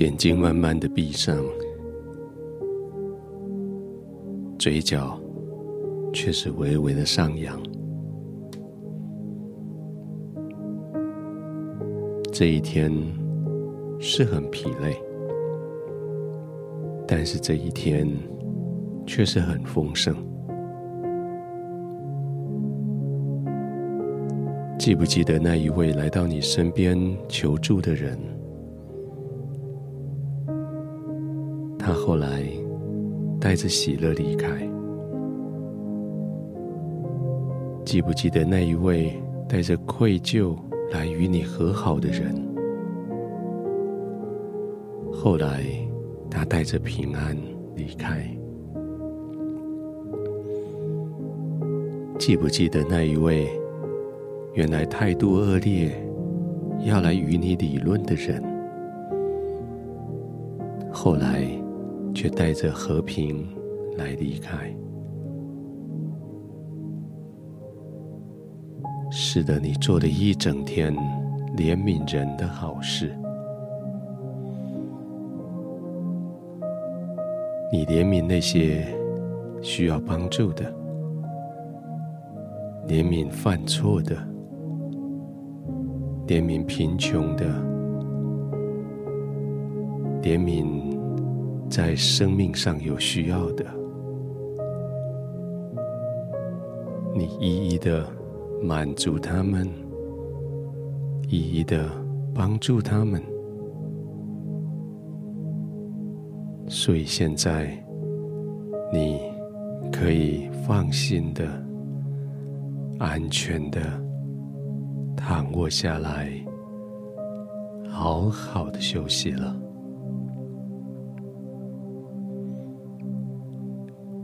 眼睛慢慢的闭上，嘴角却是微微的上扬。这一天是很疲累，但是这一天却是很丰盛。记不记得那一位来到你身边求助的人？他后来带着喜乐离开。记不记得那一位带着愧疚来与你和好的人？后来他带着平安离开。记不记得那一位？原来态度恶劣，要来与你理论的人，后来却带着和平来离开。是的，你做了一整天怜悯人的好事，你怜悯那些需要帮助的，怜悯犯错的。怜悯贫穷的，怜悯在生命上有需要的，你一一的满足他们，一一的帮助他们，所以现在你可以放心的、安全的。躺卧下来，好好的休息了。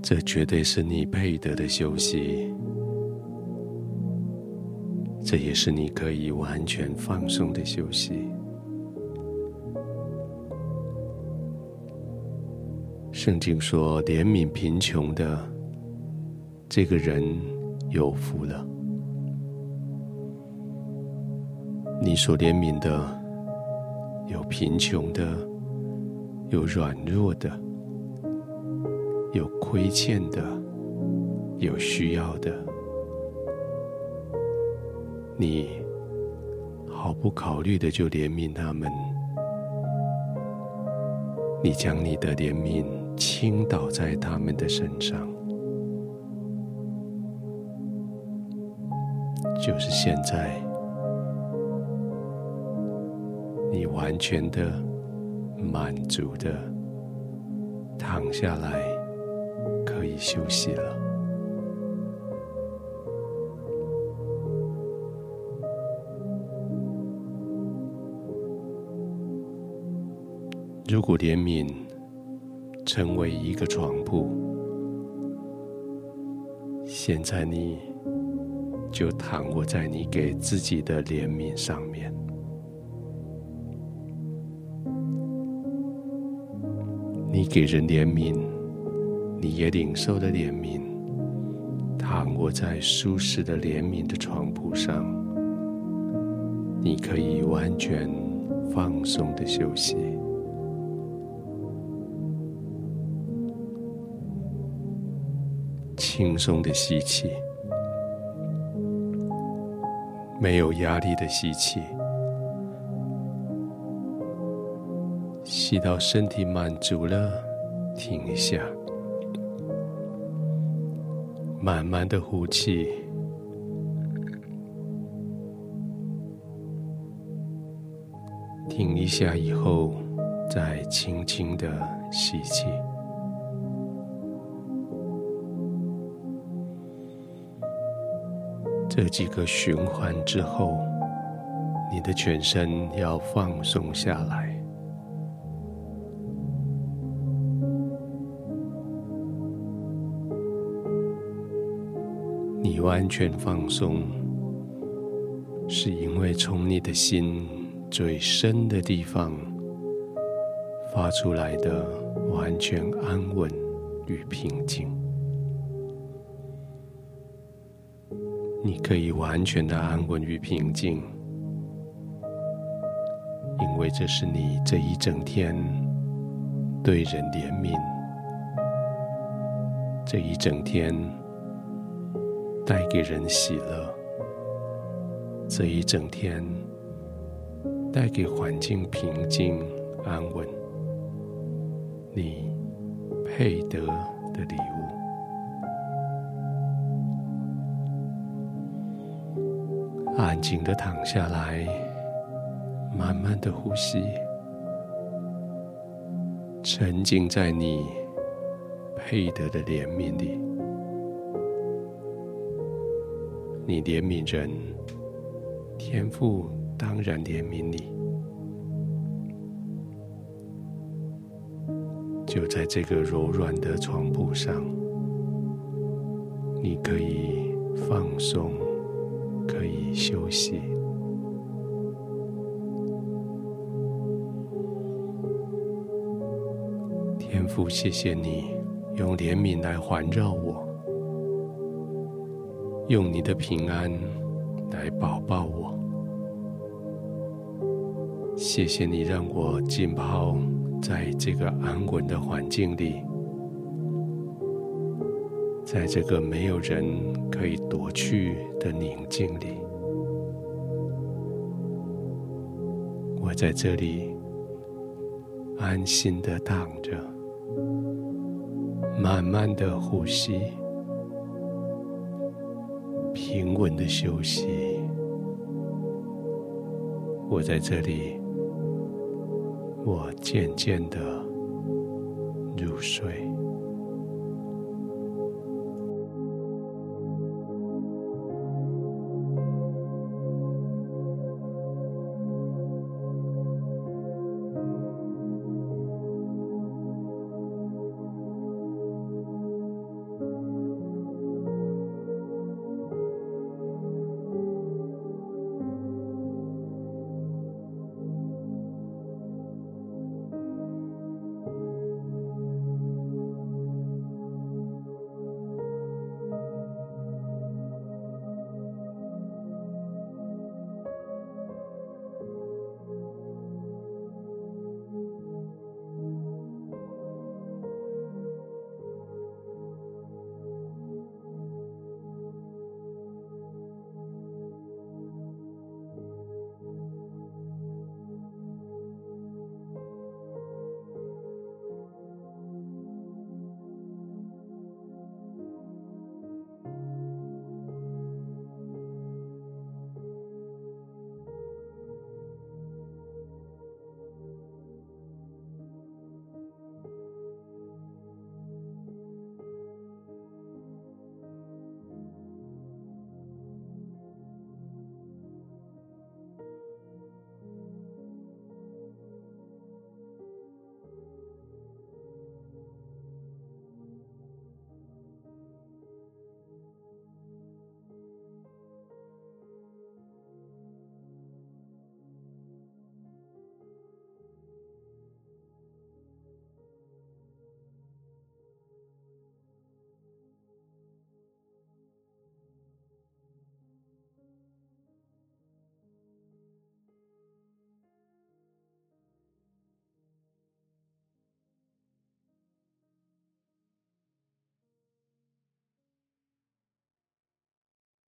这绝对是你配得的休息，这也是你可以完全放松的休息。圣经说：“怜悯贫穷的，这个人有福了。”你所怜悯的，有贫穷的，有软弱的，有亏欠的，有需要的，你毫不考虑的就怜悯他们，你将你的怜悯倾倒在他们的身上，就是现在。你完全的满足的躺下来，以休息了。如果怜悯成为一个床铺，现在你就躺卧在你给自己的怜悯上面。你给人怜悯，你也领受了怜悯，躺卧在舒适的怜悯的床铺上，你可以完全放松的休息，轻松的吸气，没有压力的吸气。吸到身体满足了，停一下，慢慢的呼气，停一下以后，再轻轻的吸气。这几个循环之后，你的全身要放松下来。完全放松，是因为从你的心最深的地方发出来的完全安稳与平静。你可以完全的安稳与平静，因为这是你这一整天对人怜悯，这一整天带给人喜乐，这一整天带给环境平静安稳，你配得的礼物。安静的躺下来，慢慢的呼吸，沉浸在你配得的怜悯里。你怜悯人，天父当然怜悯你。就在这个柔软的床铺上，你可以放松，可以休息。天父，谢谢你用怜悯来环绕我，用你的平安来保抱我。谢谢你让我浸泡。在这个安稳的环境里，在这个没有人可以夺去的宁静里，我在这里安心的躺着，慢慢的呼吸，平稳的休息。我在这里。我渐渐的入睡。